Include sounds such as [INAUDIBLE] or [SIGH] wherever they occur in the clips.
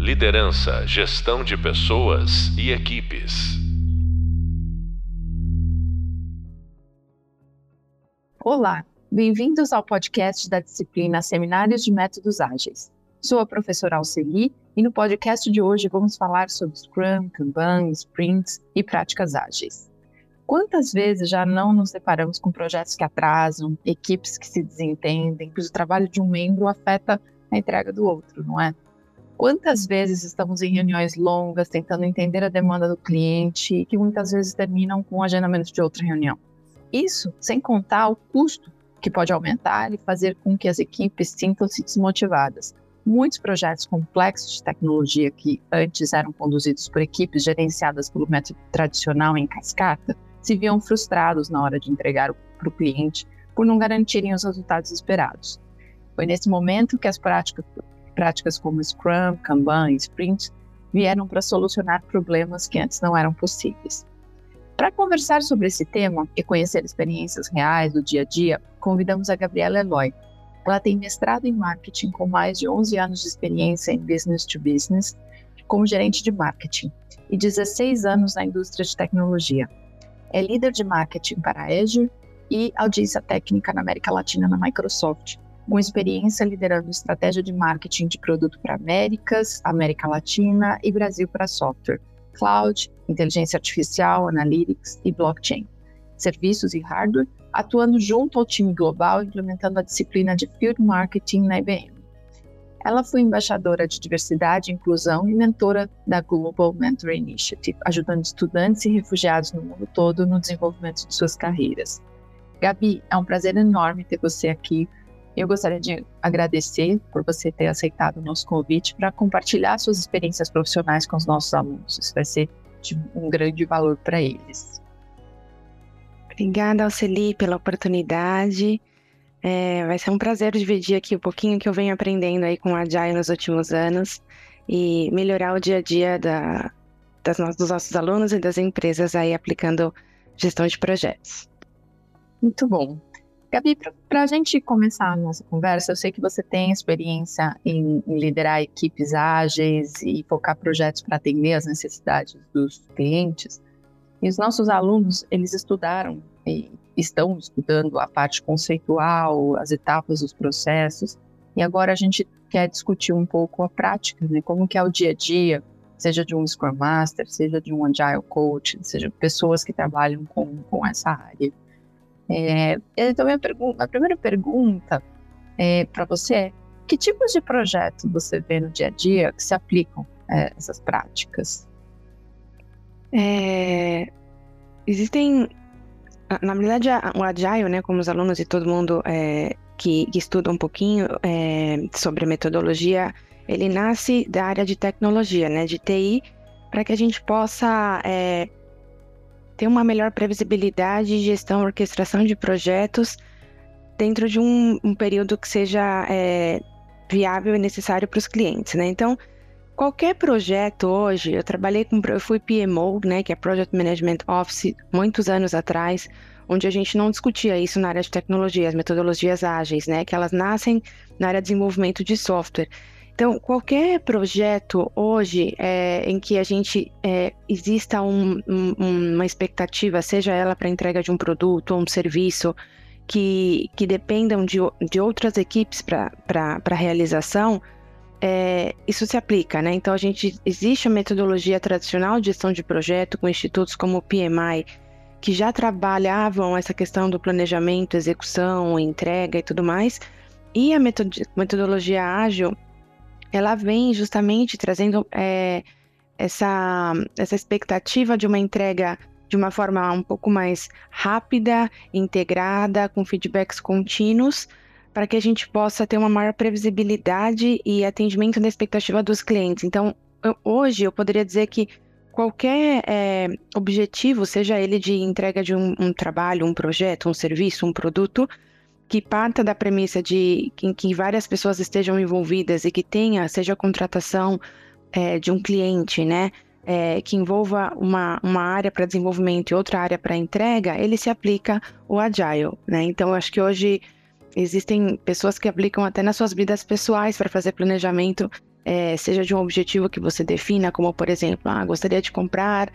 Liderança, gestão de pessoas e equipes. Olá, bem-vindos ao podcast da disciplina Seminários de Métodos Ágeis. Sou a professora Alceli e no podcast de hoje vamos falar sobre Scrum, Kanban, Sprints e práticas ágeis. Quantas vezes já não nos deparamos com projetos que atrasam, equipes que se desentendem, pois o trabalho de um membro afeta a entrega do outro, não é? Quantas vezes estamos em reuniões longas tentando entender a demanda do cliente que muitas vezes terminam com o agendamento de outra reunião? Isso sem contar o custo que pode aumentar e fazer com que as equipes sintam-se desmotivadas. Muitos projetos complexos de tecnologia que antes eram conduzidos por equipes gerenciadas pelo método tradicional em cascata se viam frustrados na hora de entregar para o cliente por não garantirem os resultados esperados. Foi nesse momento que as práticas, práticas como Scrum, Kanban e Sprint vieram para solucionar problemas que antes não eram possíveis. Para conversar sobre esse tema e conhecer experiências reais do dia a dia, convidamos a Gabriela Eloy. Ela tem mestrado em marketing com mais de 11 anos de experiência em business to business como gerente de marketing e 16 anos na indústria de tecnologia. É líder de marketing para a Azure e audiência técnica na América Latina na Microsoft, com experiência liderando estratégia de marketing de produto para Américas, América Latina e Brasil para software cloud, inteligência artificial, analytics e blockchain, serviços e hardware, atuando junto ao time global implementando a disciplina de Field Marketing na IBM. Ela foi embaixadora de diversidade inclusão e mentora da Global Mentor Initiative, ajudando estudantes e refugiados no mundo todo no desenvolvimento de suas carreiras. Gabi, é um prazer enorme ter você aqui eu gostaria de agradecer por você ter aceitado o nosso convite para compartilhar suas experiências profissionais com os nossos alunos. Isso vai ser de um grande valor para eles. Obrigada, Alceli, pela oportunidade. É, vai ser um prazer dividir aqui um pouquinho que eu venho aprendendo aí com a Agile nos últimos anos e melhorar o dia a dia da, das, dos nossos alunos e das empresas aí aplicando gestão de projetos. Muito bom. Gabi, para a gente começar a nossa conversa, eu sei que você tem experiência em, em liderar equipes ágeis e focar projetos para atender as necessidades dos clientes. E os nossos alunos, eles estudaram e estão estudando a parte conceitual, as etapas dos processos. E agora a gente quer discutir um pouco a prática, né? Como que é o dia a dia, seja de um Scrum Master, seja de um Agile Coach, seja pessoas que trabalham com, com essa área. É, então, minha pergunta, a primeira pergunta é, para você é: que tipos de projeto você vê no dia a dia que se aplicam é, essas práticas? É, existem, na verdade, o Agile, né, como os alunos e todo mundo é, que, que, estuda um pouquinho é, sobre metodologia, ele nasce da área de tecnologia, né, de TI, para que a gente possa é, ter uma melhor previsibilidade, gestão, orquestração de projetos dentro de um, um período que seja é, viável e necessário para os clientes, né? Então, qualquer projeto hoje, eu trabalhei com, eu fui PMO, né, que é Project Management Office, muitos anos atrás, onde a gente não discutia isso na área de tecnologia, as metodologias ágeis, né, que elas nascem na área de desenvolvimento de software. Então, qualquer projeto hoje é, em que a gente é, exista um, um, uma expectativa, seja ela para entrega de um produto ou um serviço, que, que dependam de, de outras equipes para a realização, é, isso se aplica, né? Então, a gente existe a metodologia tradicional de gestão de projeto com institutos como o PMI, que já trabalhavam essa questão do planejamento, execução, entrega e tudo mais, e a metodologia ágil ela vem justamente trazendo é, essa, essa expectativa de uma entrega de uma forma um pouco mais rápida, integrada, com feedbacks contínuos, para que a gente possa ter uma maior previsibilidade e atendimento da expectativa dos clientes. Então, eu, hoje eu poderia dizer que qualquer é, objetivo, seja ele de entrega de um, um trabalho, um projeto, um serviço, um produto, que parta da premissa de que, que várias pessoas estejam envolvidas e que tenha, seja a contratação é, de um cliente, né? É, que envolva uma, uma área para desenvolvimento e outra área para entrega, ele se aplica o Agile, né? Então, acho que hoje existem pessoas que aplicam até nas suas vidas pessoais para fazer planejamento é, seja de um objetivo que você defina, como por exemplo, ah, gostaria de comprar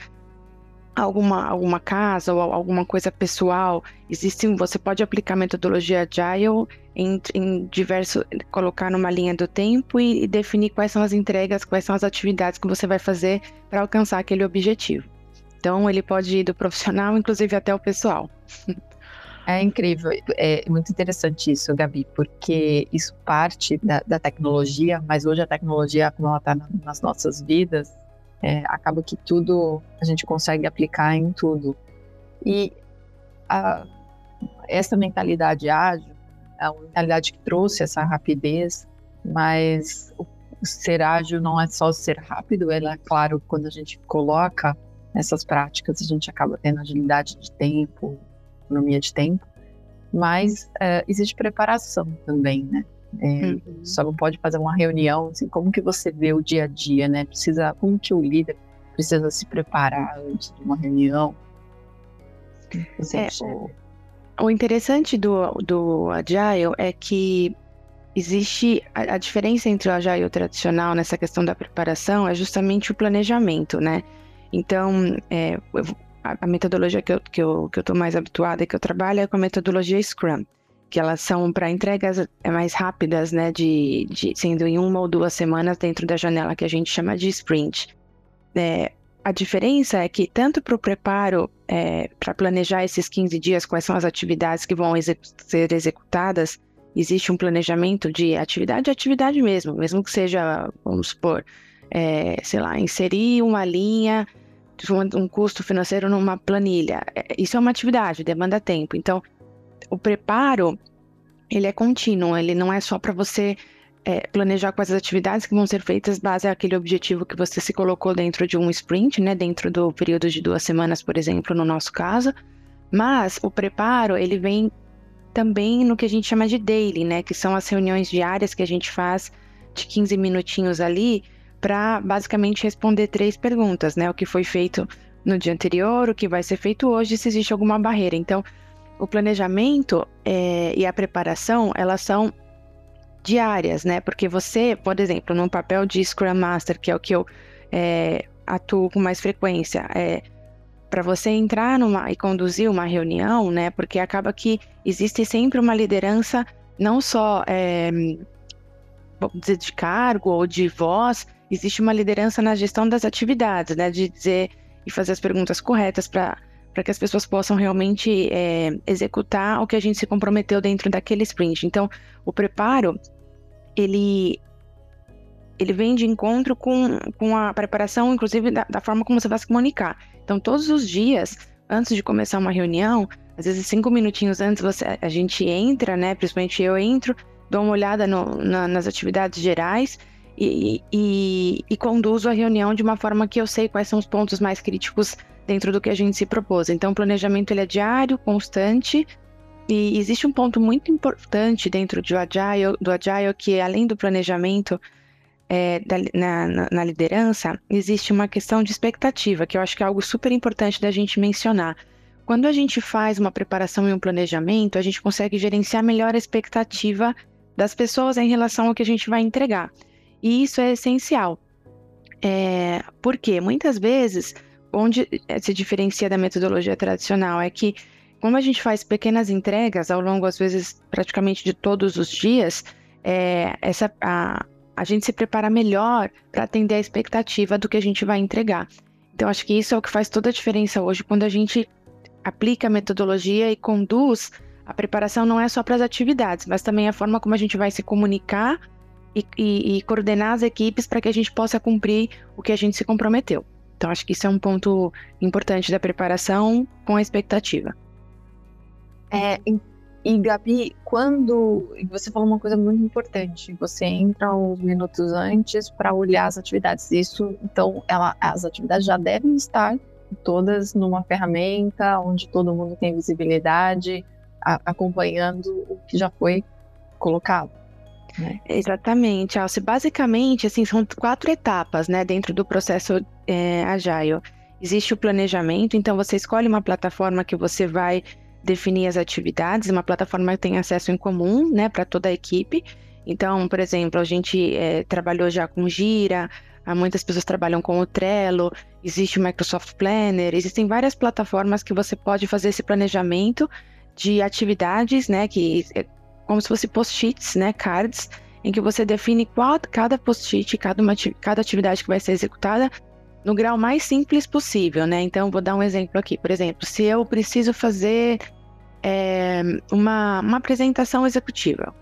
alguma, alguma casa ou alguma coisa pessoal. Existe, você pode aplicar metodologia Agile em, em diversos, colocar numa linha do tempo e, e definir quais são as entregas, quais são as atividades que você vai fazer para alcançar aquele objetivo. Então, ele pode ir do profissional, inclusive até o pessoal. É incrível, é muito interessante isso, Gabi, porque isso parte da, da tecnologia, mas hoje a tecnologia, como ela está nas nossas vidas, é, acaba que tudo a gente consegue aplicar em tudo. E a, essa mentalidade ágil é uma mentalidade que trouxe essa rapidez, mas o ser ágil não é só ser rápido, ela é claro, quando a gente coloca essas práticas, a gente acaba tendo agilidade de tempo, economia de tempo, mas é, existe preparação também, né? É, uhum. Só não pode fazer uma reunião, assim, como que você vê o dia a dia, né? Precisa, como que o líder precisa se preparar antes de uma reunião? É, o interessante do, do Agile é que existe a, a, diferença entre o Agile tradicional nessa questão da preparação é justamente o planejamento, né? Então, é, a, a, metodologia que eu, que, eu, que eu tô mais habituada e que eu trabalho é com a metodologia Scrum que elas são para entregas é, mais rápidas, né, de, de, sendo em uma ou duas semanas dentro da janela que a gente chama de sprint. É, a diferença é que tanto para o preparo, é, para planejar esses 15 dias, quais são as atividades que vão ser executadas, existe um planejamento de atividade a atividade mesmo, mesmo que seja, vamos supor, é, sei lá, inserir uma linha, um, um custo financeiro numa planilha. É, isso é uma atividade, demanda tempo. Então, o preparo, ele é contínuo, ele não é só para você é, planejar quais as atividades que vão ser feitas base àquele objetivo que você se colocou dentro de um sprint, né, dentro do período de duas semanas, por exemplo, no nosso caso, mas o preparo, ele vem também no que a gente chama de daily, né, que são as reuniões diárias que a gente faz de 15 minutinhos ali para basicamente responder três perguntas, né, o que foi feito no dia anterior, o que vai ser feito hoje, se existe alguma barreira. Então, o planejamento é, e a preparação, elas são diárias, né? Porque você, por exemplo, no papel de Scrum Master, que é o que eu é, atuo com mais frequência, é para você entrar numa e conduzir uma reunião, né? Porque acaba que existe sempre uma liderança, não só é, dizer, de cargo ou de voz, existe uma liderança na gestão das atividades, né? De dizer e fazer as perguntas corretas para para que as pessoas possam realmente é, executar o que a gente se comprometeu dentro daquele sprint. Então, o preparo, ele, ele vem de encontro com, com a preparação, inclusive, da, da forma como você vai se comunicar. Então, todos os dias, antes de começar uma reunião, às vezes cinco minutinhos antes você, a gente entra, né? Principalmente eu entro, dou uma olhada no, na, nas atividades gerais e, e, e conduzo a reunião de uma forma que eu sei quais são os pontos mais críticos dentro do que a gente se propôs. Então, o planejamento ele é diário, constante, e existe um ponto muito importante dentro do Agile, do Agile que além do planejamento é, da, na, na, liderança, existe uma questão de expectativa, que eu acho que é algo super importante da gente mencionar. Quando a gente faz uma preparação e um planejamento, a gente consegue gerenciar melhor a expectativa das pessoas em relação ao que a gente vai entregar. E isso é essencial. É, porque muitas vezes onde eh, se diferencia da metodologia tradicional é que, como a gente faz pequenas entregas ao longo, às vezes, praticamente de todos os dias, é, essa, a, a gente se prepara melhor para atender a expectativa do que a gente vai entregar. Então, acho que isso é o que faz toda a diferença hoje quando a gente aplica a metodologia e conduz a preparação não é só para as atividades, mas também a forma como a gente vai se comunicar e, e, e coordenar as equipes para que a gente possa cumprir o que a gente se comprometeu. Então, acho que isso é um ponto importante da preparação com a expectativa. É, e, Gabi, quando. Você falou uma coisa muito importante. Você entra uns minutos antes para olhar as atividades. Isso, então, ela, as atividades já devem estar todas numa ferramenta onde todo mundo tem visibilidade, a, acompanhando o que já foi colocado. Né? Exatamente, Alce. Basicamente, assim, são quatro etapas, né, dentro do processo é, Agile. Existe o planejamento, então você escolhe uma plataforma que você vai definir as atividades, uma plataforma que tem acesso em comum, né, para toda a equipe. Então, por exemplo, a gente é, trabalhou já com Gira, muitas pessoas trabalham com o Trello, existe o Microsoft Planner, existem várias plataformas que você pode fazer esse planejamento de atividades, né, que é como se fosse post-its, né, cards, em que você define qual, cada post-it, cada, cada atividade que vai ser executada no grau mais simples possível, né? Então, vou dar um exemplo aqui. Por exemplo, se eu preciso fazer é, uma, uma apresentação executiva.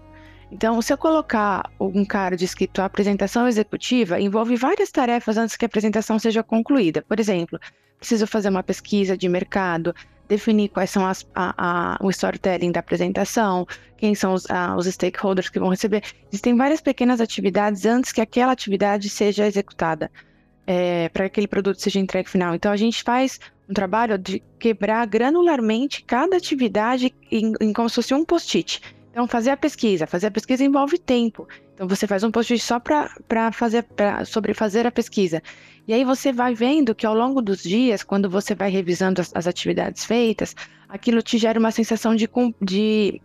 Então, se eu colocar um card escrito apresentação executiva, envolve várias tarefas antes que a apresentação seja concluída. Por exemplo, preciso fazer uma pesquisa de mercado, definir quais são as, a, a, o storytelling da apresentação, quem são os, a, os stakeholders que vão receber. Existem várias pequenas atividades antes que aquela atividade seja executada é, para que aquele produto seja entregue final. Então a gente faz um trabalho de quebrar granularmente cada atividade em, em como se fosse um post-it. Então fazer a pesquisa, fazer a pesquisa envolve tempo. Então você faz um post-it só para fazer pra, sobre fazer a pesquisa. E aí você vai vendo que ao longo dos dias, quando você vai revisando as, as atividades feitas, aquilo te gera uma sensação de, de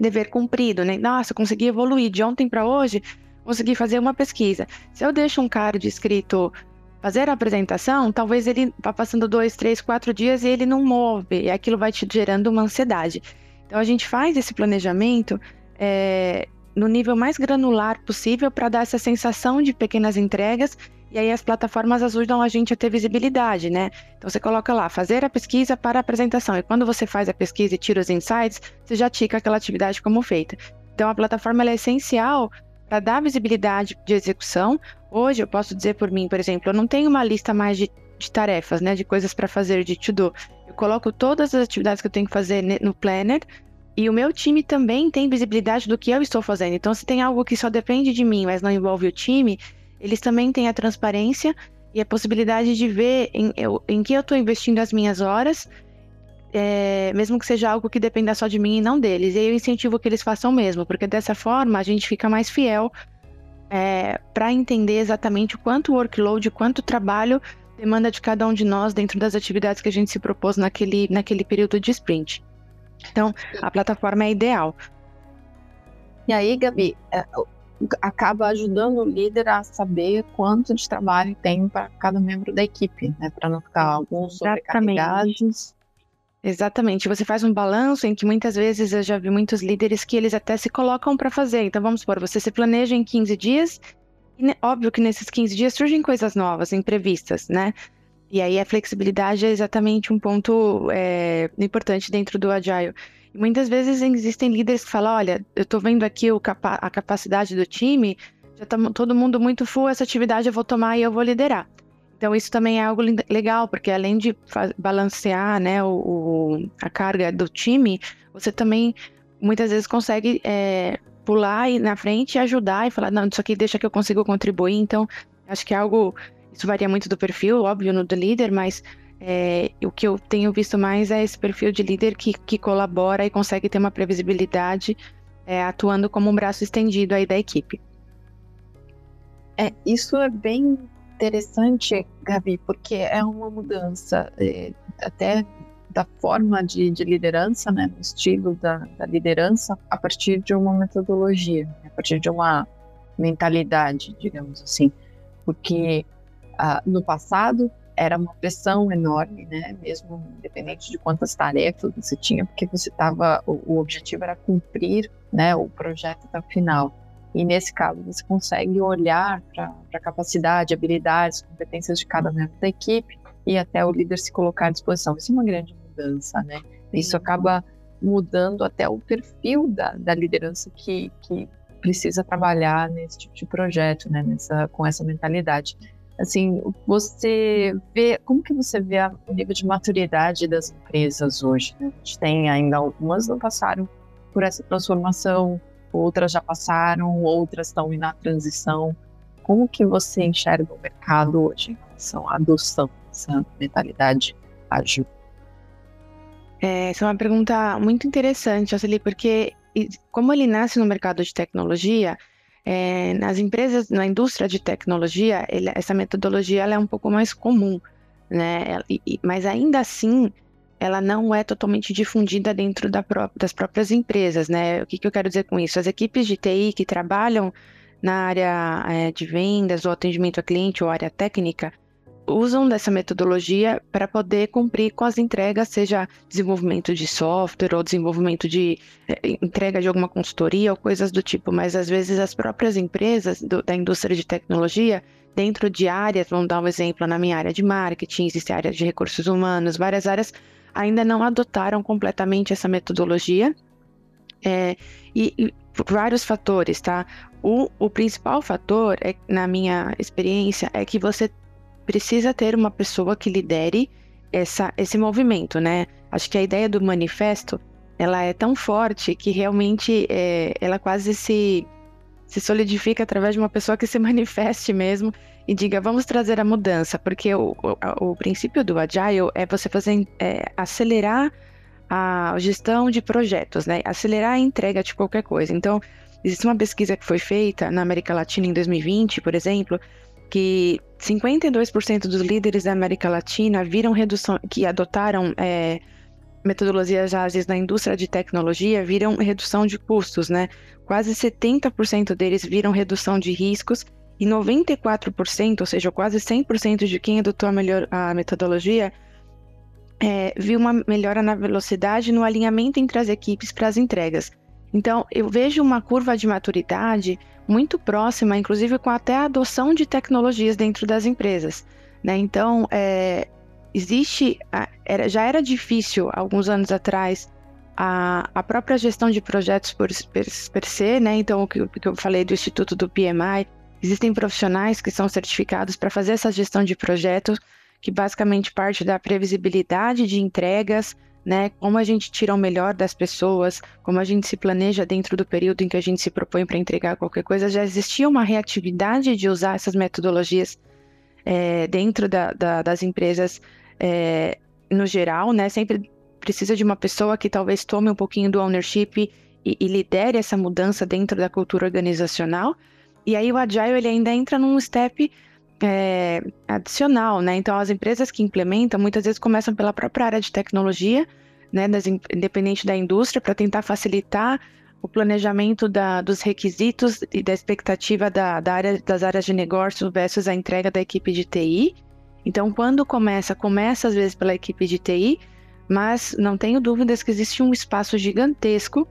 dever cumprido, né? Nossa, consegui evoluir de ontem para hoje conseguir fazer uma pesquisa. Se eu deixo um card escrito fazer a apresentação, talvez ele vá passando dois, três, quatro dias e ele não move, e aquilo vai te gerando uma ansiedade. Então a gente faz esse planejamento é, no nível mais granular possível para dar essa sensação de pequenas entregas e aí as plataformas ajudam a gente a ter visibilidade, né? Então você coloca lá, fazer a pesquisa para a apresentação. E quando você faz a pesquisa e tira os insights, você já tica aquela atividade como feita. Então a plataforma é essencial para dar visibilidade de execução. Hoje eu posso dizer por mim, por exemplo, eu não tenho uma lista mais de, de tarefas, né, de coisas para fazer de to-do. Eu coloco todas as atividades que eu tenho que fazer no planner e o meu time também tem visibilidade do que eu estou fazendo. Então, se tem algo que só depende de mim, mas não envolve o time, eles também têm a transparência e a possibilidade de ver em, eu, em que eu estou investindo as minhas horas é, mesmo que seja algo que dependa só de mim e não deles. E eu incentivo que eles façam mesmo, porque dessa forma a gente fica mais fiel é, para entender exatamente o quanto workload, quanto trabalho demanda de cada um de nós dentro das atividades que a gente se propôs naquele, naquele período de sprint. Então, a plataforma é ideal. E aí, Gabi, é, acaba ajudando o líder a saber quanto de trabalho tem para cada membro da equipe, né? Para não ficar alguns sobrecarregados Exatamente. Você faz um balanço em que muitas vezes eu já vi muitos líderes que eles até se colocam para fazer. Então vamos supor, você se planeja em 15 dias, e óbvio que nesses 15 dias surgem coisas novas, imprevistas, né? E aí a flexibilidade é exatamente um ponto é, importante dentro do Agile. E muitas vezes existem líderes que falam, olha, eu estou vendo aqui capa a capacidade do time, já está todo mundo muito full, essa atividade eu vou tomar e eu vou liderar. Então, isso também é algo legal, porque além de balancear né, o, o, a carga do time, você também muitas vezes consegue é, pular e na frente e ajudar e falar, não, isso aqui deixa que eu consigo contribuir. Então, acho que é algo. Isso varia muito do perfil, óbvio, no do líder, mas é, o que eu tenho visto mais é esse perfil de líder que, que colabora e consegue ter uma previsibilidade é, atuando como um braço estendido aí da equipe. É, isso é bem interessante, Gabi, porque é uma mudança é, até da forma de, de, liderança, né, no estilo da, da, liderança, a partir de uma metodologia, a partir de uma mentalidade, digamos assim, porque ah, no passado era uma pressão enorme, né, mesmo independente de quantas tarefas você tinha, porque você estava, o, o objetivo era cumprir, né, o projeto até o final. E nesse caso, você consegue olhar para a capacidade, habilidades, competências de cada membro da equipe e até o líder se colocar à disposição. Isso é uma grande né? Isso acaba mudando até o perfil da, da liderança que, que precisa trabalhar nesse tipo de projeto, né? Nessa, com essa mentalidade. Assim, você vê, como que você vê o nível de maturidade das empresas hoje? A gente tem ainda algumas não passaram por essa transformação outras já passaram, outras estão na transição. Como que você enxerga o mercado hoje em relação à adoção dessa mentalidade ágil? É, essa é uma pergunta muito interessante, Oceli, porque como ele nasce no mercado de tecnologia, é, nas empresas, na indústria de tecnologia, ele, essa metodologia é um pouco mais comum, né? E, mas ainda assim, ela não é totalmente difundida dentro da pró das próprias empresas, né? O que, que, eu quero dizer com isso? As equipes de TI que trabalham na área é, de vendas ou atendimento a cliente ou área técnica usam dessa metodologia para poder cumprir com as entregas, seja desenvolvimento de software ou desenvolvimento de é, entrega de alguma consultoria ou coisas do tipo, mas às vezes as próprias empresas do, da indústria de tecnologia dentro de áreas, vamos dar um exemplo na minha área de marketing, existe a área de recursos humanos, várias áreas ainda não adotaram completamente essa metodologia. É, e, e, por vários fatores, tá? O, o principal fator, é, na minha experiência, é que você precisa ter uma pessoa que lidere essa, esse movimento, né? Acho que a ideia do manifesto, ela é tão forte que realmente é, ela quase se, se solidifica através de uma pessoa que se [LAUGHS] manifeste mesmo e diga, vamos trazer a mudança, porque o, o, o princípio do Agile é você fazer, é, acelerar a gestão de projetos, né? Acelerar a entrega de qualquer coisa. Então, existe uma pesquisa que foi feita na América Latina em 2020, por exemplo, que 52% dos líderes da América Latina viram redução, que adotaram é, metodologias ágeis na indústria de tecnologia, viram redução de custos, né? Quase 70% deles viram redução de riscos e 94%, ou seja, quase 100% de quem adotou a, melhor, a metodologia, é, viu uma melhora na velocidade no alinhamento entre as equipes para as entregas. Então, eu vejo uma curva de maturidade muito próxima, inclusive com até a adoção de tecnologias dentro das empresas. Né? Então, é, existe, era, já era difícil alguns anos atrás a, a própria gestão de projetos por, per, per se, né? Então, o que, o que eu falei do Instituto do PMI, Existem profissionais que são certificados para fazer essa gestão de projetos, que basicamente parte da previsibilidade de entregas, né? Como a gente tira o melhor das pessoas, como a gente se planeja dentro do período em que a gente se propõe para entregar qualquer coisa. Já existia uma reatividade de usar essas metodologias é, dentro da, da, das empresas é, no geral, né? Sempre precisa de uma pessoa que talvez tome um pouquinho do ownership e, e lidere essa mudança dentro da cultura organizacional. E aí o Agile ele ainda entra num step é, adicional, né? Então as empresas que implementam muitas vezes começam pela própria área de tecnologia, né? Das, independente da indústria, para tentar facilitar o planejamento da, dos requisitos e da expectativa da, da área, das áreas de negócio versus a entrega da equipe de TI. Então, quando começa, começa às vezes pela equipe de TI, mas não tenho dúvidas que existe um espaço gigantesco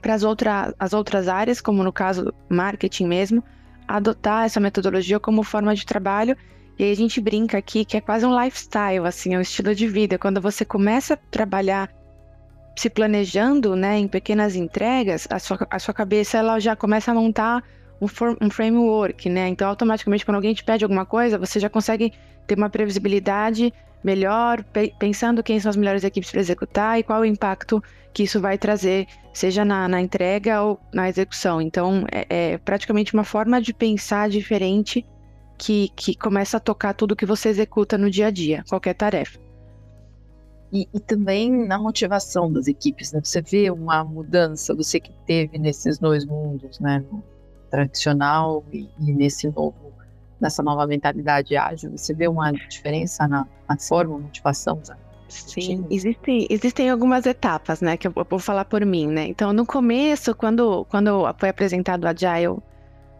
para as outra, as outras áreas, como no caso marketing mesmo, adotar essa metodologia como forma de trabalho. E aí a gente brinca aqui que é quase um lifestyle, assim, é um estilo de vida. Quando você começa a trabalhar se planejando, né, em pequenas entregas, a sua, a sua cabeça ela já começa a montar um, form, um framework, né? Então, automaticamente, quando alguém te pede alguma coisa, você já consegue ter uma previsibilidade melhor, pe pensando quem são as melhores equipes para executar e qual o impacto que isso vai trazer, seja na, na entrega ou na execução. Então, é, é, praticamente uma forma de pensar diferente que, que começa a tocar tudo que você executa no dia a dia, qualquer tarefa. E, e, também na motivação das equipes, né? Você vê uma mudança, você que teve nesses dois mundos, né? No tradicional e, e nesse novo nessa nova mentalidade ágil? Você vê uma diferença na, na forma, motivação? Sabe? Sim, existem, existem algumas etapas, né, que eu, vou falar por mim, né? Então, no começo, quando, quando foi apresentado o Agile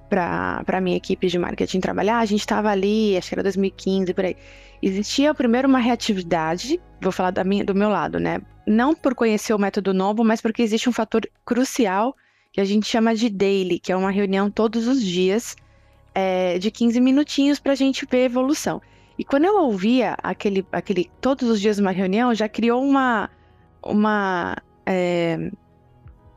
para a minha equipe de marketing trabalhar, a gente estava ali, acho que era 2015, por aí. Existia primeiro uma reatividade, vou falar da minha, do meu lado, né? Não por conhecer o método novo, mas porque existe um fator crucial que a gente chama de daily, que é uma reunião todos os dias, é, de 15 minutinhos para a gente ver a evolução. E quando eu ouvia aquele, aquele todos os dias uma reunião, já criou uma, uma é,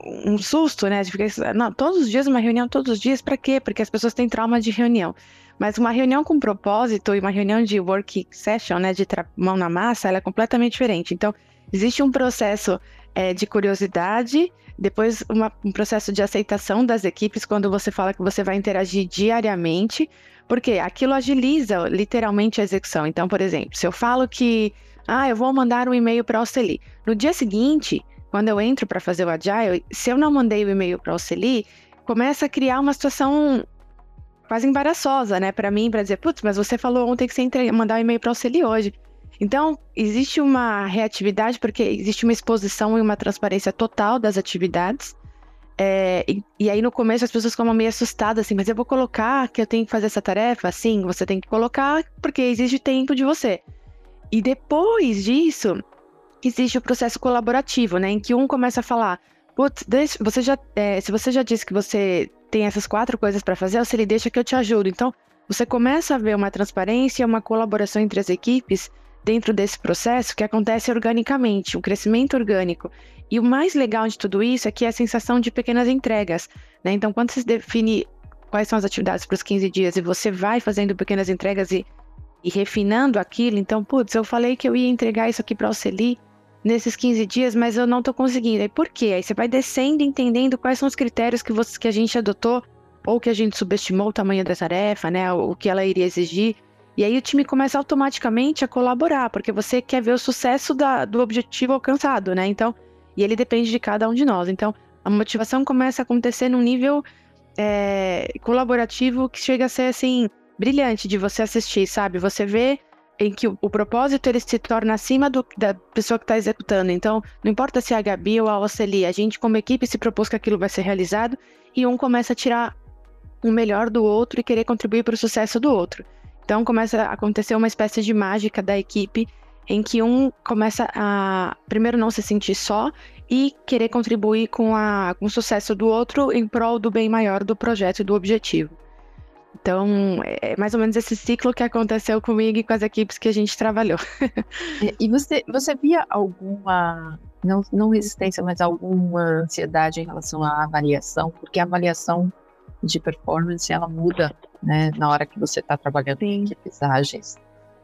um susto, né? De ficar, não, todos os dias uma reunião, todos os dias, para quê? Porque as pessoas têm trauma de reunião. Mas uma reunião com propósito e uma reunião de work session, né, de mão na massa, ela é completamente diferente. Então, existe um processo é, de curiosidade, depois uma, um processo de aceitação das equipes quando você fala que você vai interagir diariamente, porque aquilo agiliza literalmente a execução. Então, por exemplo, se eu falo que ah, eu vou mandar um e-mail para o Celi, no dia seguinte, quando eu entro para fazer o Agile, se eu não mandei o e-mail para o Celi, começa a criar uma situação quase embaraçosa, né, para mim, para dizer, putz, mas você falou ontem que você ia mandar um e-mail para o Celi hoje. Então, existe uma reatividade porque existe uma exposição e uma transparência total das atividades. É, e, e, aí no começo as pessoas ficam meio assustadas, assim, mas eu vou colocar que eu tenho que fazer essa tarefa? Sim, você tem que colocar porque exige tempo de você. E depois disso, existe o processo colaborativo, né? Em que um começa a falar, putz, você já, é, se você já disse que você tem essas quatro coisas para fazer, você lhe deixa que eu te ajudo. Então, você começa a ver uma transparência, uma colaboração entre as equipes dentro desse processo que acontece organicamente, um crescimento orgânico. E o mais legal de tudo isso é que é a sensação de pequenas entregas. Né? Então, quando você define quais são as atividades para os 15 dias e você vai fazendo pequenas entregas e, e refinando aquilo, então, putz, eu falei que eu ia entregar isso aqui para o Celi nesses 15 dias, mas eu não estou conseguindo. Aí por quê? Aí você vai descendo entendendo quais são os critérios que, você, que a gente adotou ou que a gente subestimou o tamanho da tarefa, né? O que ela iria exigir. E aí o time começa automaticamente a colaborar, porque você quer ver o sucesso da, do objetivo alcançado, né? Então, e ele depende de cada um de nós. Então, a motivação começa a acontecer num nível é, colaborativo que chega a ser assim brilhante de você assistir, sabe? Você vê em que o, o propósito ele se torna acima do, da pessoa que está executando. Então, não importa se é a Gabi ou a Oceli, a gente como equipe se propôs que aquilo vai ser realizado e um começa a tirar o melhor do outro e querer contribuir para o sucesso do outro. Então começa a acontecer uma espécie de mágica da equipe em que um começa a primeiro não se sentir só e querer contribuir com, a, com o sucesso do outro em prol do bem maior do projeto e do objetivo. Então, é mais ou menos esse ciclo que aconteceu comigo e com as equipes que a gente trabalhou. [LAUGHS] e você, você via alguma, não, não resistência, mas alguma ansiedade em relação à avaliação? Porque a avaliação de performance, ela muda, né, na hora que você está trabalhando Sim. em equipes ágeis.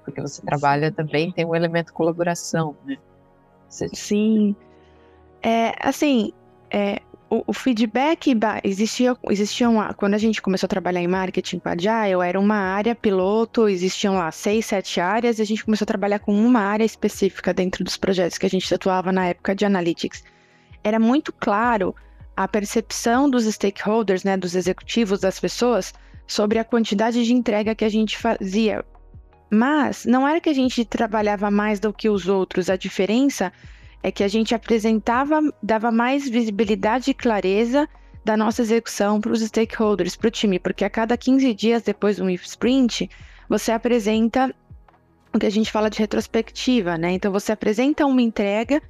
Porque você trabalha também, tem um elemento colaboração, né? Você... Sim. É, assim, é, o, o, feedback existia, existia uma, quando a gente começou a trabalhar em marketing com Agile, era uma área piloto, existiam lá seis, sete áreas, e a gente começou a trabalhar com uma área específica dentro dos projetos que a gente atuava na época de analytics. Era muito claro a percepção dos stakeholders, né, dos executivos, das pessoas, sobre a quantidade de entrega que a gente fazia. Mas não era que a gente trabalhava mais do que os outros, a diferença é que a gente apresentava, dava mais visibilidade e clareza da nossa execução para os stakeholders, para o time, porque a cada 15 dias depois do sprint, você apresenta o que a gente fala de retrospectiva, né? Então você apresenta uma entrega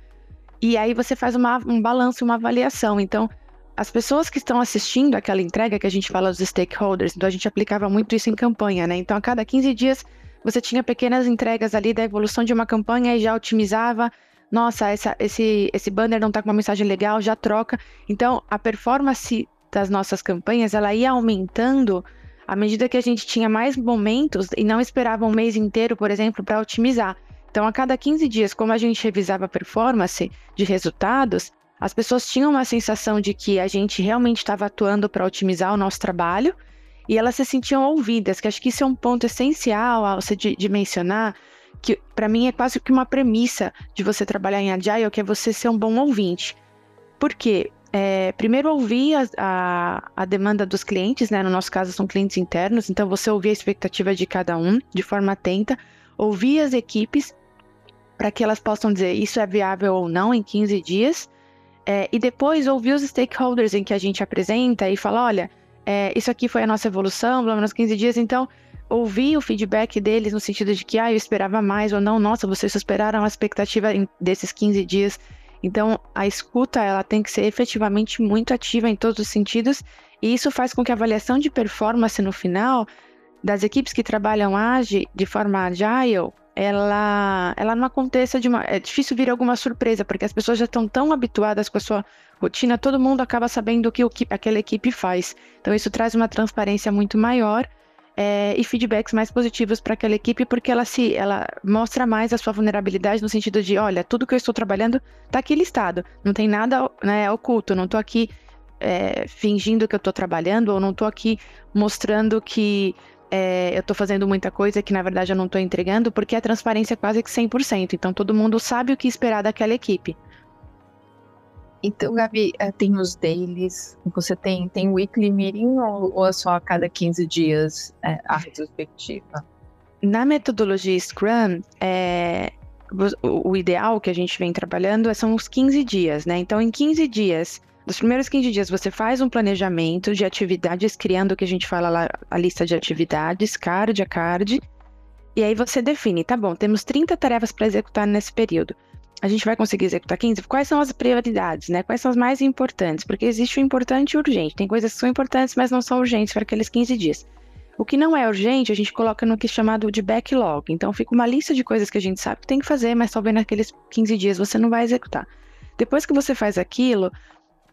e aí você faz uma, um balanço, uma avaliação. Então, as pessoas que estão assistindo aquela entrega que a gente fala dos stakeholders, então a gente aplicava muito isso em campanha, né? Então, a cada 15 dias você tinha pequenas entregas ali da evolução de uma campanha e já otimizava. Nossa, essa, esse, esse banner não está com uma mensagem legal, já troca. Então, a performance das nossas campanhas, ela ia aumentando à medida que a gente tinha mais momentos e não esperava um mês inteiro, por exemplo, para otimizar. Então, a cada 15 dias, como a gente revisava a performance de resultados, as pessoas tinham uma sensação de que a gente realmente estava atuando para otimizar o nosso trabalho e elas se sentiam ouvidas, que acho que isso é um ponto essencial a você de, de mencionar, que para mim é quase que uma premissa de você trabalhar em Agile, que é você ser um bom ouvinte. Por quê? É, primeiro ouvir a, a, a, demanda dos clientes, né? No nosso caso são clientes internos, então você ouvir a expectativa de cada um de forma atenta, ouvir as equipes para que elas possam dizer isso é viável ou não em 15 dias. É, e depois ouvir os stakeholders em que a gente apresenta e fala, olha, é, isso aqui foi a nossa evolução, pelo menos 15 dias, então ouvir o feedback deles no sentido de que, ah, eu esperava mais ou não, nossa, vocês esperaram a expectativa desses 15 dias. Então, a escuta, ela tem que ser efetivamente muito ativa em todos os sentidos, e isso faz com que a avaliação de performance no final das equipes que trabalham age de forma agile ela, ela não aconteça de uma. É difícil vir alguma surpresa, porque as pessoas já estão tão habituadas com a sua rotina, todo mundo acaba sabendo o que, o que aquela equipe faz. Então, isso traz uma transparência muito maior é, e feedbacks mais positivos para aquela equipe, porque ela se ela mostra mais a sua vulnerabilidade no sentido de, olha, tudo que eu estou trabalhando está aqui listado, não tem nada né, oculto, não estou aqui é, fingindo que eu estou trabalhando, ou não estou aqui mostrando que é, eu estou fazendo muita coisa que na verdade eu não estou entregando, porque a transparência é quase que 100%. Então todo mundo sabe o que esperar daquela equipe. Então, Gabi, é, tem os dailies, você tem, tem weekly meeting ou, ou é só a cada 15 dias é, a retrospectiva? Na metodologia Scrum, é, o, o ideal que a gente vem trabalhando são os 15 dias, né? Então, em 15 dias, nos primeiros 15 dias, você faz um planejamento de atividades, criando o que a gente fala lá, a lista de atividades, card a card, e aí você define, tá bom, temos 30 tarefas para executar nesse período. A gente vai conseguir executar 15? Quais são as prioridades, né? Quais são as mais importantes? Porque existe o importante e o urgente. Tem coisas que são importantes, mas não são urgentes para aqueles 15 dias. O que não é urgente, a gente coloca no que é chamado de backlog. Então, fica uma lista de coisas que a gente sabe que tem que fazer, mas talvez naqueles 15 dias você não vai executar. Depois que você faz aquilo,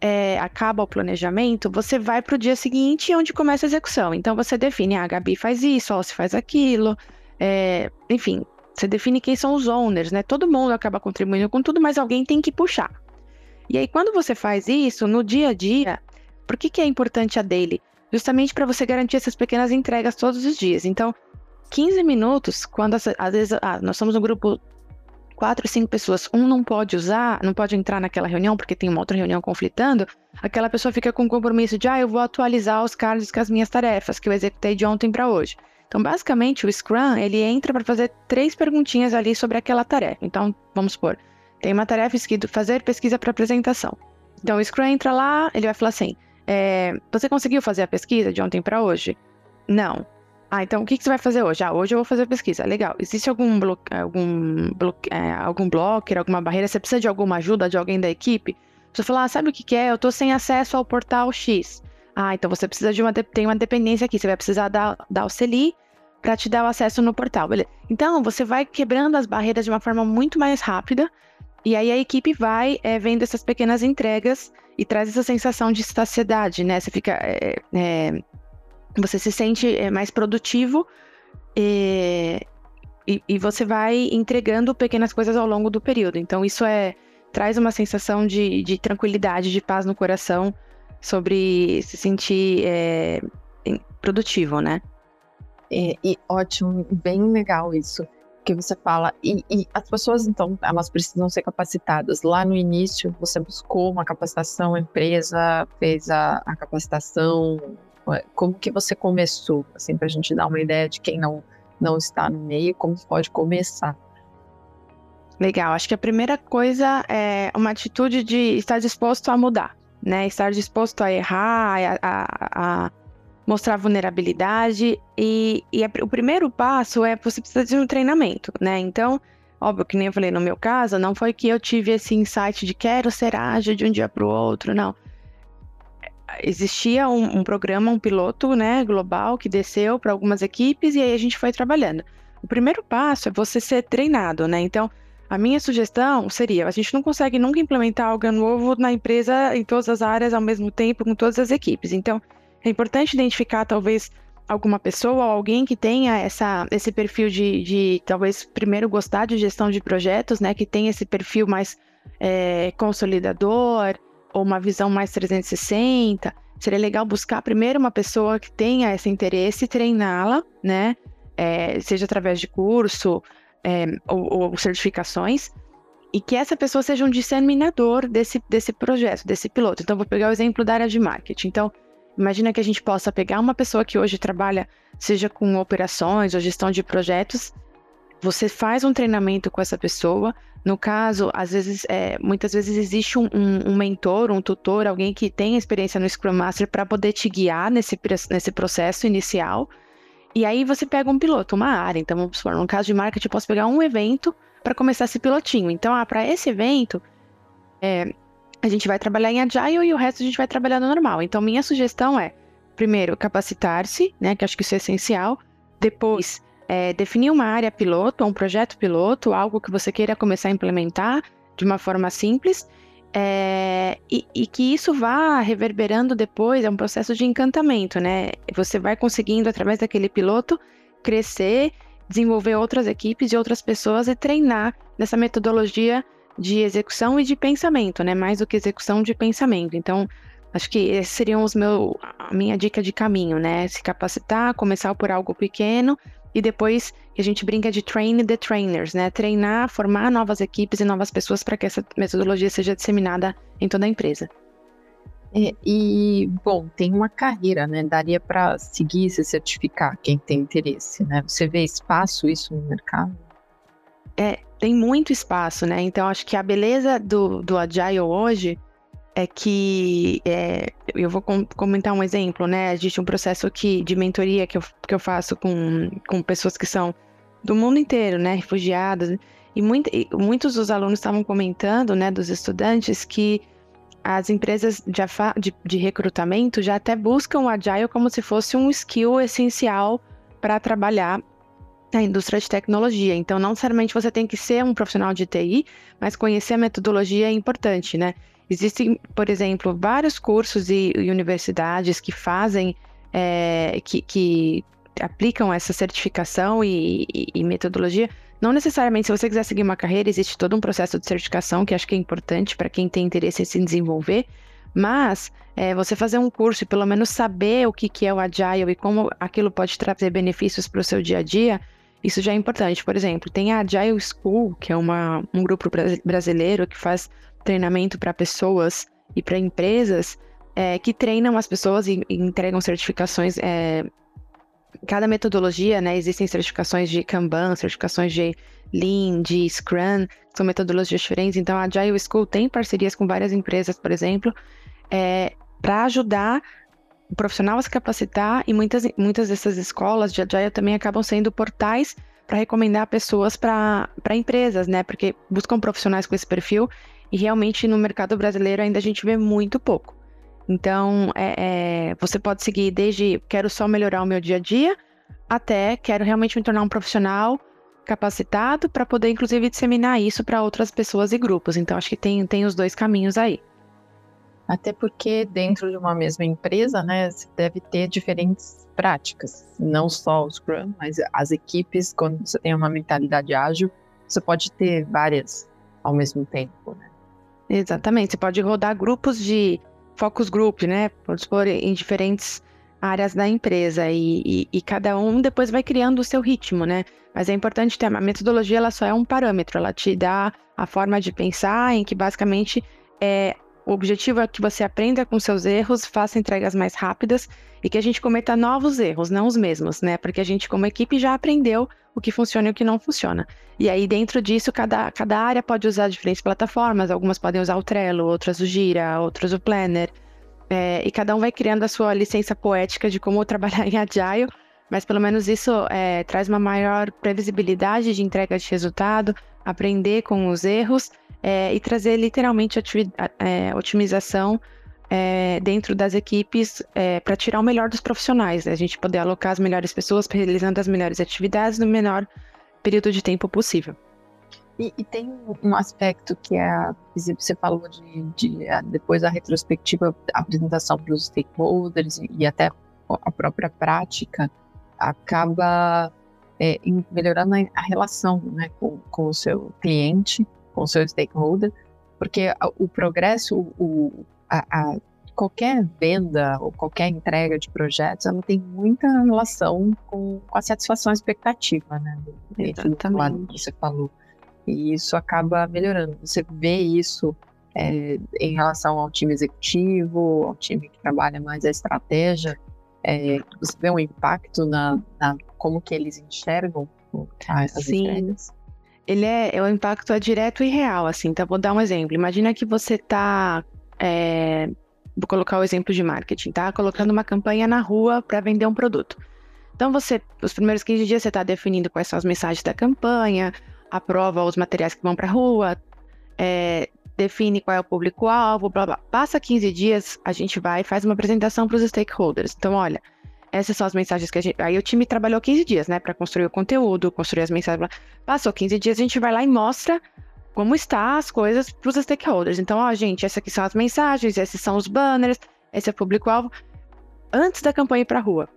é, acaba o planejamento, você vai para o dia seguinte, onde começa a execução. Então, você define, ah, a Gabi faz isso, a Alce faz aquilo, é, enfim, você define quem são os owners, né? Todo mundo acaba contribuindo com tudo, mas alguém tem que puxar. E aí, quando você faz isso, no dia a dia, por que, que é importante a daily? justamente para você garantir essas pequenas entregas todos os dias. Então, 15 minutos, quando às vezes ah, nós somos um grupo quatro, cinco pessoas, um não pode usar, não pode entrar naquela reunião porque tem uma outra reunião conflitando, aquela pessoa fica com o compromisso de, ah, eu vou atualizar os cards com as minhas tarefas que eu executei de ontem para hoje. Então, basicamente, o Scrum, ele entra para fazer três perguntinhas ali sobre aquela tarefa. Então, vamos supor, tem uma tarefa escrito fazer pesquisa para apresentação. Então, o Scrum entra lá, ele vai falar assim, é, você conseguiu fazer a pesquisa de ontem para hoje? Não. Ah, então o que, que, você vai fazer hoje? Ah, hoje eu vou fazer pesquisa. Legal. Existe algum, blo algum, blo é, algum blocker, alguma barreira? Você precisa de alguma ajuda de alguém da equipe? Você fala, ah, sabe o que, que é? Eu estou sem acesso ao portal X. Ah, então você precisa de uma tem uma dependência aqui. Você vai precisar dar o CELI para te dar o acesso no portal. Beleza. Então você vai quebrando as barreiras de uma forma muito mais rápida. E aí a equipe vai é, vendo essas pequenas entregas e traz essa sensação de saciedade, né? Você fica. É, é, você se sente é, mais produtivo e, e, e, você vai entregando pequenas coisas ao longo do período. Então, isso é traz uma sensação de, de tranquilidade, de paz no coração sobre se sentir é, produtivo, né? É, e ótimo, bem legal isso que você fala. E, e, as pessoas, então, elas precisam ser capacitadas. Lá no início, você buscou uma capacitação, a empresa fez a, a capacitação. Como que você começou? Assim, para a gente dar uma ideia de quem não, não está no meio, como pode começar. Legal, acho que a primeira coisa é uma atitude de estar disposto a mudar, né? Estar disposto a errar, a, a, a mostrar vulnerabilidade. E, e a, o primeiro passo é você precisa de um treinamento, né? Então, óbvio que nem eu falei no meu caso, não foi que eu tive esse insight de quero ser ágil de um dia para o outro, não. Existia um, um, programa, um piloto, né, global que desceu para algumas equipes e aí a gente foi trabalhando. O primeiro passo é você ser treinado, né? Então, a minha sugestão seria: a gente não consegue nunca implementar algo novo na empresa em todas as áreas ao mesmo tempo, com todas as equipes. Então, é importante identificar, talvez, alguma pessoa ou alguém que tenha essa, esse perfil de, de, talvez, primeiro gostar de gestão de projetos, né? Que tenha esse perfil mais é, consolidador ou uma visão mais 360. Seria legal buscar primeiro uma pessoa que tenha esse interesse e treiná-la, né? É, seja através de curso é, ou, ou certificações, e que essa pessoa seja um disseminador desse, desse projeto, desse piloto. Então, vou pegar o exemplo da área de marketing. Então, Imagina que a gente possa pegar uma pessoa que hoje trabalha, seja com operações ou gestão de projetos, você faz um treinamento com essa pessoa. No caso, às vezes, é, muitas vezes existe um, um, um, mentor, um tutor, alguém que tem experiência no Scrum Master para poder te guiar nesse, nesse processo inicial. E aí você pega um piloto, uma área. Então, vamos supor, no caso de marketing, eu posso pegar um evento para começar esse pilotinho. Então, ah, para esse evento, é, a gente vai trabalhar em Agile e o resto a gente vai trabalhar no normal. Então, minha sugestão é, primeiro, capacitar-se, né, que acho que isso é essencial. Depois, é, definir uma área piloto, um projeto piloto, algo que você queira começar a implementar de uma forma simples. É, e, e, que isso vá reverberando depois, é um processo de encantamento, né? Você vai conseguindo, através daquele piloto, crescer, desenvolver outras equipes e outras pessoas e treinar nessa metodologia de execução e de pensamento, né? Mais do que execução de pensamento. Então, acho que esses seriam os meu, a minha dica de caminho, né? Se capacitar, começar por algo pequeno e depois que a gente brinca de train the trainers, né? Treinar, formar novas equipes e novas pessoas para que essa metodologia seja disseminada em toda a empresa. É, e, bom, tem uma carreira, né? Daria para seguir se certificar quem tem interesse, né? Você vê espaço isso no mercado? É, tem muito espaço, né? Então, acho que a beleza do, do Agile hoje é que é, eu vou com, comentar um exemplo, né? Existe um processo aqui de mentoria que eu, que eu faço com, com pessoas que são do mundo inteiro, né? Refugiadas. E, muito, e muitos dos alunos estavam comentando, né, dos estudantes, que as empresas de, de, de recrutamento já até buscam o Agile como se fosse um skill essencial para trabalhar na indústria de tecnologia. Então, não necessariamente você tem que ser um profissional de TI, mas conhecer a metodologia é importante, né? Existem, por exemplo, vários cursos e, e universidades que fazem, é, que, que, aplicam essa certificação e, e, e, metodologia. Não necessariamente, se você quiser seguir uma carreira, existe todo um processo de certificação que acho que é importante para quem tem interesse em se desenvolver, mas é, você fazer um curso e pelo menos saber o que, que é o Agile e como aquilo pode trazer benefícios para o seu dia a dia, isso já é importante. Por exemplo, tem a Agile School, que é uma, um grupo brasileiro que faz treinamento para pessoas e para empresas é, que treinam as pessoas e, e entregam certificações. É, cada metodologia, né? Existem certificações de Kanban, certificações de Lean, de Scrum, são metodologias diferentes. Então, a Agile School tem parcerias com várias empresas, por exemplo, é, para ajudar o profissional a se capacitar e muitas, muitas dessas escolas de Agile também acabam sendo portais para recomendar pessoas para empresas, né? Porque buscam profissionais com esse perfil e realmente no mercado brasileiro ainda a gente vê muito pouco. Então, é, é, você pode seguir desde quero só melhorar o meu dia a dia até quero realmente me tornar um profissional capacitado para poder, inclusive, disseminar isso para outras pessoas e grupos. Então, acho que tem, tem os dois caminhos aí. Até porque dentro de uma mesma empresa, né, você deve ter diferentes práticas, não só o Scrum, mas as equipes, quando você tem uma mentalidade ágil, você pode ter várias ao mesmo tempo, né? Exatamente, você pode rodar grupos de focus group, né, por expor em diferentes áreas da empresa e, e, e, cada um depois vai criando o seu ritmo, né? Mas é importante ter a metodologia, ela só é um parâmetro, ela te dá a forma de pensar em que basicamente é o objetivo é que você aprenda com seus erros, faça entregas mais rápidas e que a gente cometa novos erros, não os mesmos, né? Porque a gente, como equipe, já aprendeu o que funciona e o que não funciona. E aí, dentro disso, cada, cada área pode usar diferentes plataformas, algumas podem usar o Trello, outras o Gira, outras o Planner. É, e cada um vai criando a sua licença poética de como [LAUGHS] trabalhar em Agile, mas pelo menos isso é, traz uma maior previsibilidade de entrega de resultado, aprender com os erros é, e trazer literalmente é, otimização é, dentro das equipes é, para tirar o melhor dos profissionais, né? a gente poder alocar as melhores pessoas realizando as melhores atividades no menor período de tempo possível. E, e tem um aspecto que é, você falou de, de depois da retrospectiva, a apresentação para os stakeholders e, e, até a própria prática acaba é, melhorando a relação né, com, com o seu cliente com o seu stakeholder, porque o progresso, o, a, a, qualquer venda ou qualquer entrega de projetos, ela tem muita relação com, com a satisfação expectativa, né? Lado que você falou. E isso acaba melhorando. Você vê isso é, em relação ao time executivo, ao time que trabalha mais a estratégia, é, você vê um impacto na, na, como que eles enxergam as Sim. entregas? Ele é, é o impacto é direto e real, assim. Então, vou dar um exemplo. Imagina que você está, é, vou colocar o exemplo de marketing, tá? Colocando uma campanha na rua para vender um produto. Então, você, os primeiros 15 dias, você está definindo quais são as mensagens da campanha, aprova os materiais que vão para a rua, é, define qual é o público-alvo, blá blá. Passa 15 dias, a gente vai e faz uma apresentação para os stakeholders. Então, olha, essas são as mensagens que a gente. Aí o time trabalhou 15 dias, né, para construir o conteúdo, construir as mensagens. Passou 15 dias, a gente vai lá e mostra como está as coisas para os stakeholders. Então, ó, gente, essas aqui são as mensagens, esses são os banners, esse é o público-alvo. Antes da campanha para rua.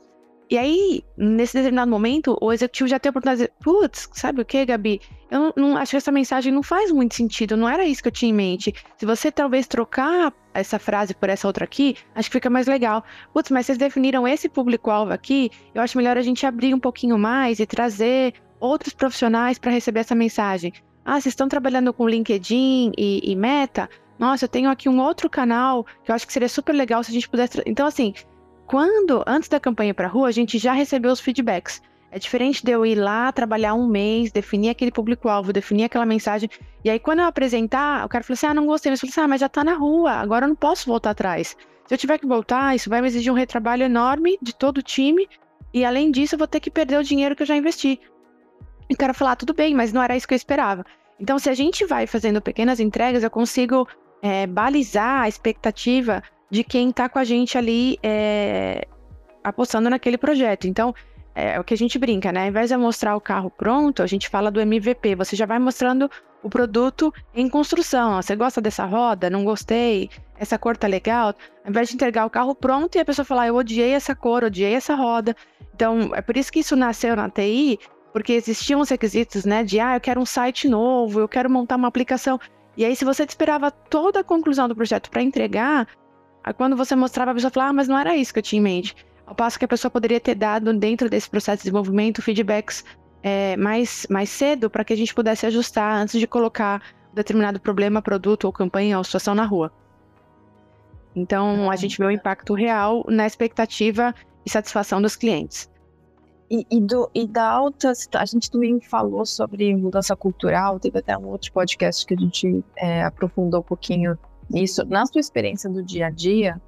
E aí, nesse determinado momento, o executivo já tem a oportunidade de dizer, putz, sabe o que, Gabi? Eu não, não, acho que essa mensagem não faz muito sentido, não era isso que eu tinha em mente. Se você talvez trocar essa frase por essa outra aqui, acho que fica mais legal. Putz, mas vocês definiram esse público-alvo aqui, eu acho melhor a gente abrir um pouquinho mais e trazer outros profissionais para receber essa mensagem. Ah, vocês estão trabalhando com LinkedIn e, e Meta? Nossa, eu tenho aqui um outro canal que eu acho que seria super legal se a gente pudesse. Então, assim, quando, antes da campanha para rua, a gente já recebeu os feedbacks. É diferente de eu ir lá, trabalhar um mês, definir aquele público-alvo, definir aquela mensagem. E aí, quando eu apresentar, o cara falou assim: ah, não gostei. Mas eu falei assim: ah, mas já tá na rua, agora eu não posso voltar atrás. Se eu tiver que voltar, isso vai me exigir um retrabalho enorme de todo o time. E além disso, eu vou ter que perder o dinheiro que eu já investi. E o cara falou: ah, tudo bem, mas não era isso que eu esperava. Então, se a gente vai fazendo pequenas entregas, eu consigo é, balizar a expectativa de quem está com a gente ali é, apostando naquele projeto. Então, é, é o que a gente brinca, né? Ao invés de mostrar o carro pronto, a gente fala do MVP. Você já vai mostrando o produto em construção. Você gosta dessa roda? Não gostei? Essa cor tá legal? Ao invés de entregar o carro pronto e a pessoa falar, eu odiei essa cor, odiei essa roda. Então, é por isso que isso nasceu na TI, porque existiam os requisitos, né? De, ah, eu quero um site novo, eu quero montar uma aplicação. E aí, se você esperava toda a conclusão do projeto para entregar, quando você mostrava, a pessoa falava, ah, mas não era isso que eu tinha em mente. Ao passo que a pessoa poderia ter dado dentro desse processo de desenvolvimento feedbacks é, mais, mais cedo para que a gente pudesse ajustar antes de colocar determinado problema, produto ou campanha ou situação na rua. Então, a gente vê o impacto real na expectativa e satisfação dos clientes. E, e, do, e da alta, a gente também falou sobre mudança cultural, teve até um outro podcast que a gente é, aprofundou um pouquinho nisso. Na sua experiência do dia a dia,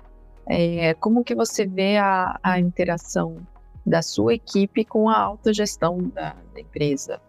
é, como que você vê a, a, interação da sua equipe com a autogestão da, da empresa?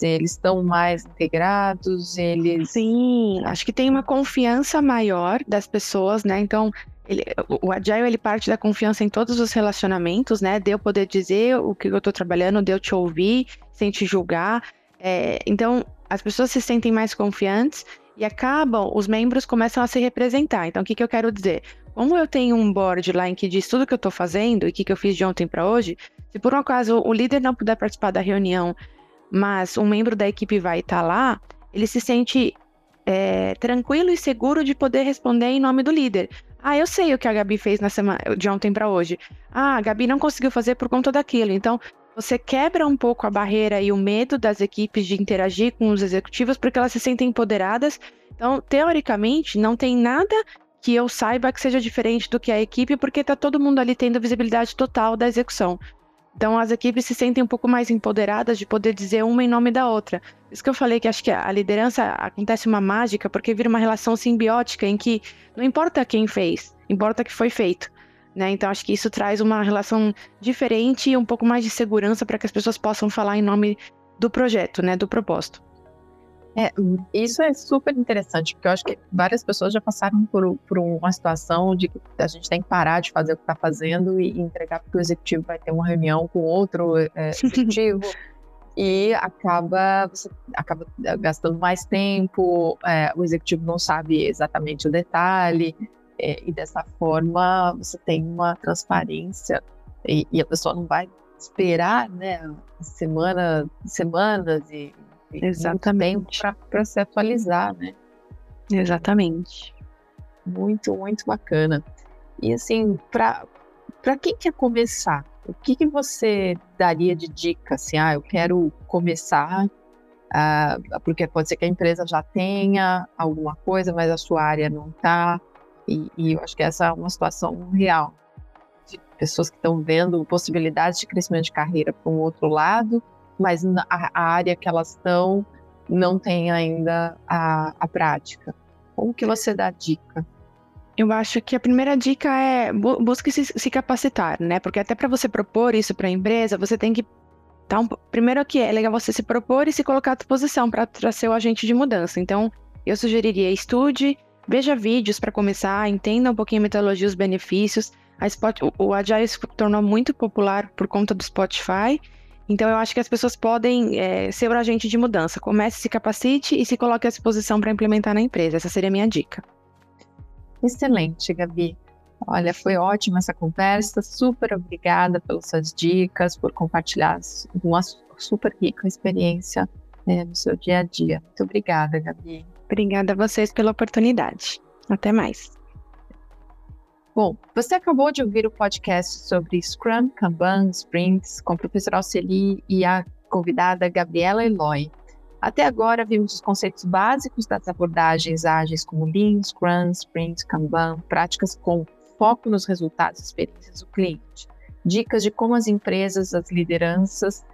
Eles estão mais integrados, eles... Sim, acho que tem uma confiança maior das pessoas, né? Então, ele, o Agile, ele parte da confiança em todos os relacionamentos, né? De eu poder dizer o que eu estou trabalhando, de eu te ouvir, sem te julgar. É, então, as pessoas se sentem mais confiantes e acabam, os membros começam a se representar. Então, o que, que eu quero dizer? Como eu tenho um board lá em que diz tudo que eu estou fazendo e o que, que eu fiz de ontem para hoje, se por um acaso o líder não puder participar da reunião, mas um membro da equipe vai estar tá lá, ele se sente é, tranquilo e seguro de poder responder em nome do líder. Ah, eu sei o que a Gabi fez na semana de ontem para hoje. Ah, a Gabi não conseguiu fazer por conta daquilo. Então, você quebra um pouco a barreira e o medo das equipes de interagir com os executivos porque elas se sentem empoderadas. Então, teoricamente, não tem nada que eu saiba que seja diferente do que a equipe, porque está todo mundo ali tendo visibilidade total da execução. Então as equipes se sentem um pouco mais empoderadas de poder dizer uma em nome da outra. Isso que eu falei que acho que a liderança acontece uma mágica, porque vira uma relação simbiótica em que não importa quem fez, importa que foi feito. Né? Então acho que isso traz uma relação diferente e um pouco mais de segurança para que as pessoas possam falar em nome do projeto, né, do propósito. É, isso é super interessante, porque eu acho que várias pessoas já passaram por, por uma situação de que a gente tem que parar de fazer o que está fazendo e entregar porque o executivo vai ter uma reunião com outro é, [LAUGHS] executivo e acaba você acaba gastando mais tempo, é, o executivo não sabe exatamente o detalhe é, e dessa forma você tem uma transparência e, e a pessoa não vai esperar, né, semana, semanas e Exatamente. Para se atualizar, né? Exatamente. Muito, muito bacana. E assim, para quem quer começar, o que, que você daria de dica? Assim, ah, eu quero começar, uh, porque pode ser que a empresa já tenha alguma coisa, mas a sua área não está. E, e eu acho que essa é uma situação real. De pessoas que estão vendo possibilidades de crescimento de carreira para um outro lado, mas a, a área que elas estão não tem ainda a, a prática. Como que você dá dica? Eu acho que a primeira dica é bu busque se, se, capacitar, né? Porque até para você propor isso para a empresa, você tem que tá um, primeiro que é legal você se propor e se colocar à disposição para ser o agente de mudança. Então, eu sugeriria estude, veja vídeos para começar, entenda um pouquinho a metodologia, os benefícios. A Spot, o, Agile se tornou muito popular por conta do Spotify então, eu acho que as pessoas podem é, ser o agente de mudança. Comece, se capacite e se coloque à disposição para implementar na empresa. Essa seria a minha dica. Excelente, Gabi. Olha, foi ótima essa conversa. Super obrigada pelas suas dicas, por compartilhar uma super rica experiência né, no seu dia a dia. Muito obrigada, Gabi. Obrigada a vocês pela oportunidade. Até mais. Bom, você acabou de ouvir o podcast sobre Scrum, Kanban, Sprints com a professora Alceli e a convidada Gabriela Eloy. Até agora, vimos os conceitos básicos das abordagens ágeis como Lean, Scrum, Sprint, Kanban, práticas com foco nos resultados e experiências do cliente, dicas de como as empresas, as lideranças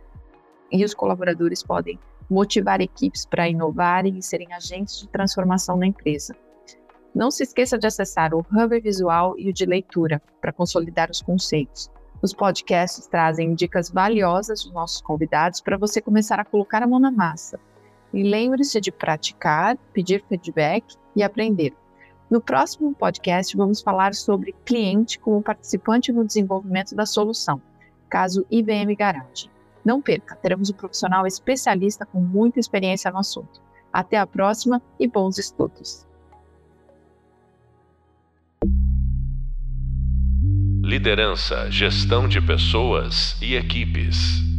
e os colaboradores podem motivar equipes para inovarem e serem agentes de transformação na empresa. Não se esqueça de acessar o Hub Visual e o de leitura para consolidar os conceitos. Os podcasts trazem dicas valiosas dos nossos convidados para você começar a colocar a mão na massa. E lembre-se de praticar, pedir feedback e aprender. No próximo podcast, vamos falar sobre cliente como participante no desenvolvimento da solução, caso IBM Garage. Não perca, teremos um profissional especialista com muita experiência no assunto. Até a próxima e bons estudos! Liderança, gestão de pessoas e equipes.